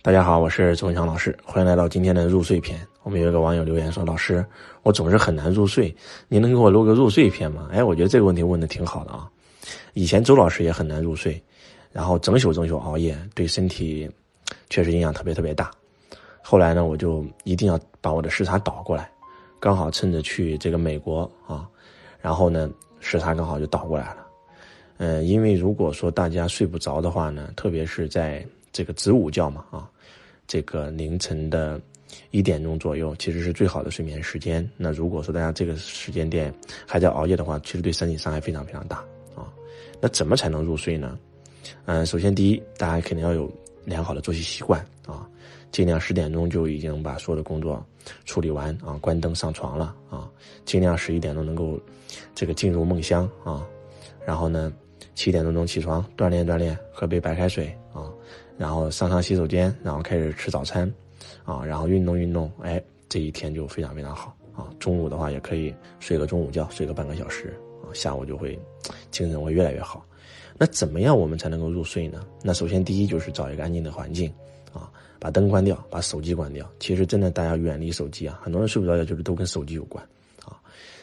大家好，我是周文强老师，欢迎来到今天的入睡篇。我们有一个网友留言说：“老师，我总是很难入睡，您能给我录个入睡篇吗？”哎，我觉得这个问题问的挺好的啊。以前周老师也很难入睡，然后整宿整宿熬夜，对身体确实影响特别特别大。后来呢，我就一定要把我的时差倒过来，刚好趁着去这个美国啊，然后呢时差刚好就倒过来了。嗯，因为如果说大家睡不着的话呢，特别是在这个子午觉嘛啊，这个凌晨的一点钟左右，其实是最好的睡眠时间。那如果说大家这个时间点还在熬夜的话，其实对身体伤害非常非常大啊。那怎么才能入睡呢？嗯，首先第一，大家肯定要有良好的作息习惯啊，尽量十点钟就已经把所有的工作处理完啊，关灯上床了啊，尽量十一点钟能够这个进入梦乡啊，然后呢七点多钟起床锻炼锻炼，喝杯白开水啊。然后上上洗手间，然后开始吃早餐，啊，然后运动运动，哎，这一天就非常非常好啊。中午的话也可以睡个中午觉，睡个半个小时啊，下午就会精神会越来越好。那怎么样我们才能够入睡呢？那首先第一就是找一个安静的环境，啊，把灯关掉，把手机关掉。其实真的大家远离手机啊，很多人睡不着觉就是都跟手机有关，啊，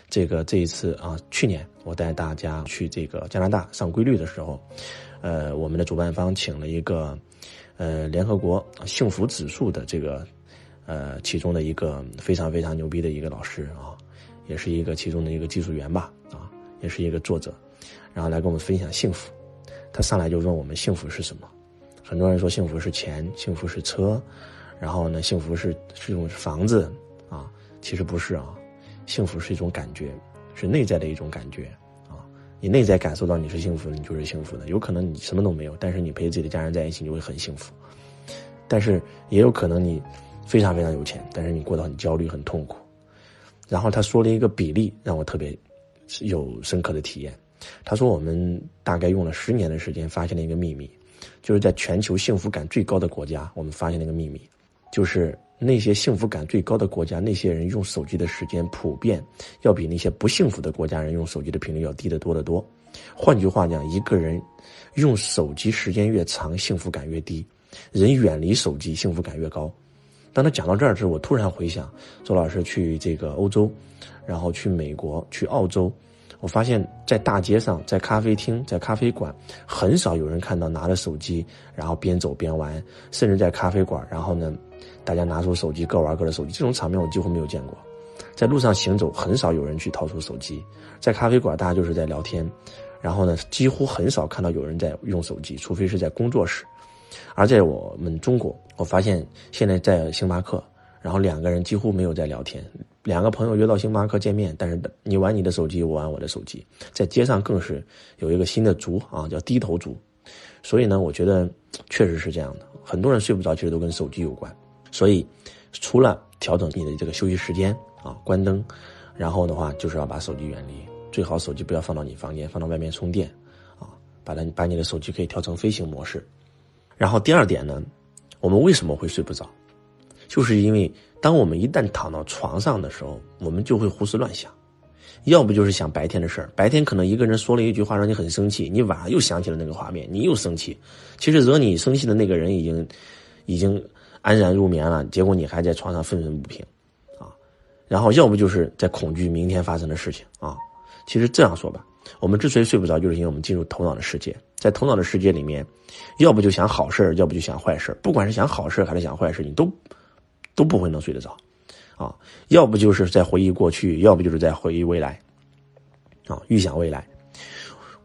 这个这一次啊，去年我带大家去这个加拿大上规律的时候，呃，我们的主办方请了一个。呃，联合国幸福指数的这个，呃，其中的一个非常非常牛逼的一个老师啊，也是一个其中的一个技术员吧，啊，也是一个作者，然后来跟我们分享幸福。他上来就问我们幸福是什么？很多人说幸福是钱，幸福是车，然后呢，幸福是是一种房子啊，其实不是啊，幸福是一种感觉，是内在的一种感觉。你内在感受到你是幸福的，你就是幸福的。有可能你什么都没有，但是你陪自己的家人在一起，你就会很幸福。但是也有可能你非常非常有钱，但是你过得很焦虑、很痛苦。然后他说了一个比例，让我特别有深刻的体验。他说我们大概用了十年的时间，发现了一个秘密，就是在全球幸福感最高的国家，我们发现了一个秘密，就是。那些幸福感最高的国家，那些人用手机的时间普遍要比那些不幸福的国家人用手机的频率要低得多得多。换句话讲，一个人用手机时间越长，幸福感越低；人远离手机，幸福感越高。当他讲到这儿时候，我突然回想，周老师去这个欧洲，然后去美国、去澳洲，我发现，在大街上、在咖啡厅、在咖啡馆，很少有人看到拿着手机，然后边走边玩，甚至在咖啡馆，然后呢。大家拿出手机各玩各的手机，这种场面我几乎没有见过。在路上行走，很少有人去掏出手机。在咖啡馆，大家就是在聊天，然后呢，几乎很少看到有人在用手机，除非是在工作室。而在我们中国，我发现现在在星巴克，然后两个人几乎没有在聊天。两个朋友约到星巴克见面，但是你玩你的手机，我玩我的手机。在街上更是有一个新的族啊，叫低头族。所以呢，我觉得确实是这样的。很多人睡不着，其实都跟手机有关。所以，除了调整你的这个休息时间啊，关灯，然后的话就是要把手机远离，最好手机不要放到你房间，放到外面充电，啊，把它把你的手机可以调成飞行模式。然后第二点呢，我们为什么会睡不着？就是因为当我们一旦躺到床上的时候，我们就会胡思乱想，要不就是想白天的事儿。白天可能一个人说了一句话让你很生气，你晚上又想起了那个画面，你又生气。其实惹你生气的那个人已经，已经。安然入眠了，结果你还在床上愤愤不平，啊，然后要不就是在恐惧明天发生的事情啊。其实这样说吧，我们之所以睡不着，就是因为我们进入头脑的世界，在头脑的世界里面，要不就想好事要不就想坏事不管是想好事还是想坏事，你都都不会能睡得着，啊，要不就是在回忆过去，要不就是在回忆未来，啊，预想未来，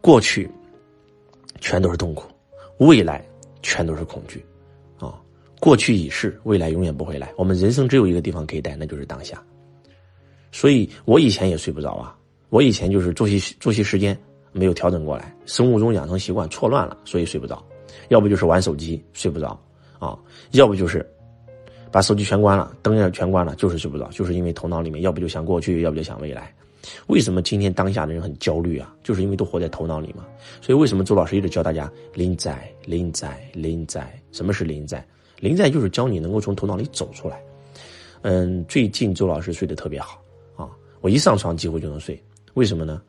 过去全都是痛苦，未来全都是恐惧。啊过去已逝，未来永远不会来。我们人生只有一个地方可以待，那就是当下。所以我以前也睡不着啊，我以前就是作息作息时间没有调整过来，生物钟养成习惯错乱了，所以睡不着。要不就是玩手机睡不着啊，要不就是把手机全关了，灯也全关了，就是睡不着，就是因为头脑里面要不就想过去，要不就想未来。为什么今天当下的人很焦虑啊？就是因为都活在头脑里嘛。所以为什么周老师一直教大家临在临在临在？什么是临在？临在就是教你能够从头脑里走出来。嗯，最近周老师睡得特别好啊，我一上床几乎就能睡。为什么呢？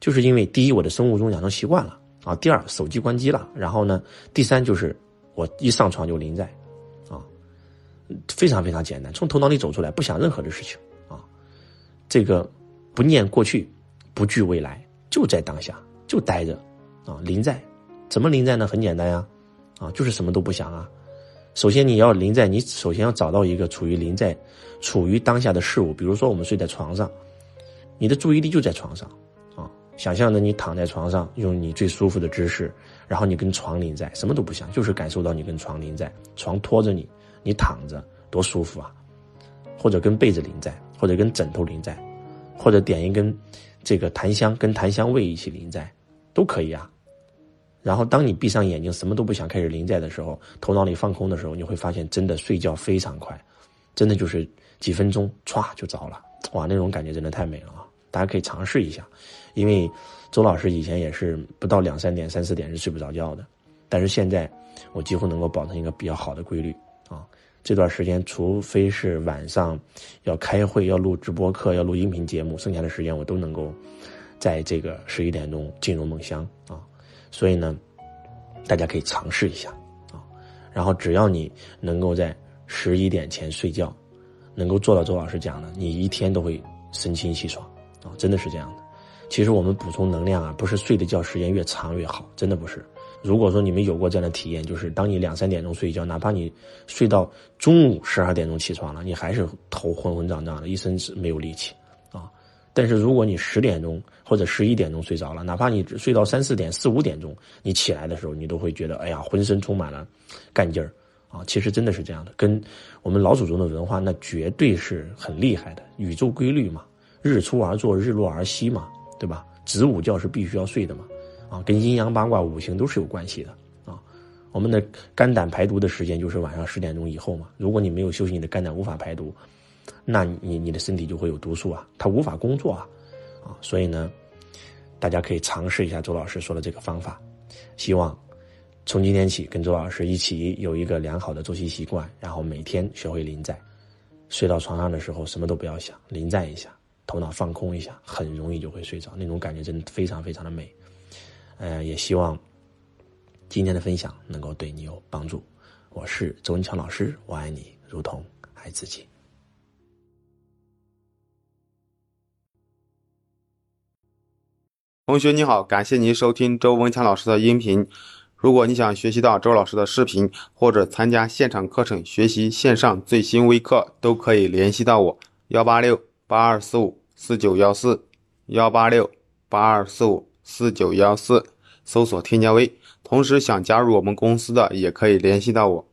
就是因为第一，我的生物钟养成习惯了啊；第二，手机关机了；然后呢，第三就是我一上床就临在，非常非常简单，从头脑里走出来，不想任何的事情啊。这个不念过去，不惧未来，就在当下，就待着啊。临在，怎么临在呢？很简单呀，啊，就是什么都不想啊。首先你要临在，你首先要找到一个处于临在、处于当下的事物，比如说我们睡在床上，你的注意力就在床上。啊想象着你躺在床上，用你最舒服的姿势，然后你跟床临在，什么都不想，就是感受到你跟床临在，床托着你，你躺着多舒服啊！或者跟被子临在，或者跟枕头临在，或者点一根这个檀香，跟檀香味一起临在，都可以啊。然后当你闭上眼睛，什么都不想，开始临在的时候，头脑里放空的时候，你会发现真的睡觉非常快，真的就是几分钟歘就着了，哇，那种感觉真的太美了啊！大家可以尝试一下。因为周老师以前也是不到两三点、三四点是睡不着觉的，但是现在我几乎能够保证一个比较好的规律。这段时间，除非是晚上要开会、要录直播课、要录音频节目，剩下的时间我都能够在这个十一点钟进入梦乡啊。所以呢，大家可以尝试一下啊。然后只要你能够在十一点前睡觉，能够做到周老师讲的，你一天都会神清气爽啊，真的是这样的。其实我们补充能量啊，不是睡的觉时间越长越好，真的不是。如果说你们有过这样的体验，就是当你两三点钟睡觉，哪怕你睡到中午十二点钟起床了，你还是头昏昏胀胀的，一身是没有力气啊。但是如果你十点钟或者十一点钟睡着了，哪怕你睡到三四点、四五点钟，你起来的时候，你都会觉得哎呀，浑身充满了干劲儿啊。其实真的是这样的，跟我们老祖宗的文化那绝对是很厉害的。宇宙规律嘛，日出而作，日落而息嘛。对吧？子午觉是必须要睡的嘛，啊，跟阴阳八卦、五行都是有关系的啊。我们的肝胆排毒的时间就是晚上十点钟以后嘛。如果你没有休息，你的肝胆无法排毒，那你你的身体就会有毒素啊，它无法工作啊，啊。所以呢，大家可以尝试一下周老师说的这个方法。希望从今天起跟周老师一起有一个良好的作息习惯，然后每天学会临在，睡到床上的时候什么都不要想，临在一下。头脑放空一下，很容易就会睡着，那种感觉真的非常非常的美。呃，也希望今天的分享能够对你有帮助。我是周文强老师，我爱你如同爱自己。同学你好，感谢您收听周文强老师的音频。如果你想学习到周老师的视频，或者参加现场课程学习线上最新微课，都可以联系到我幺八六。八二四五四九幺四幺八六八二四五四九幺四，搜索添加微。同时想加入我们公司的，也可以联系到我。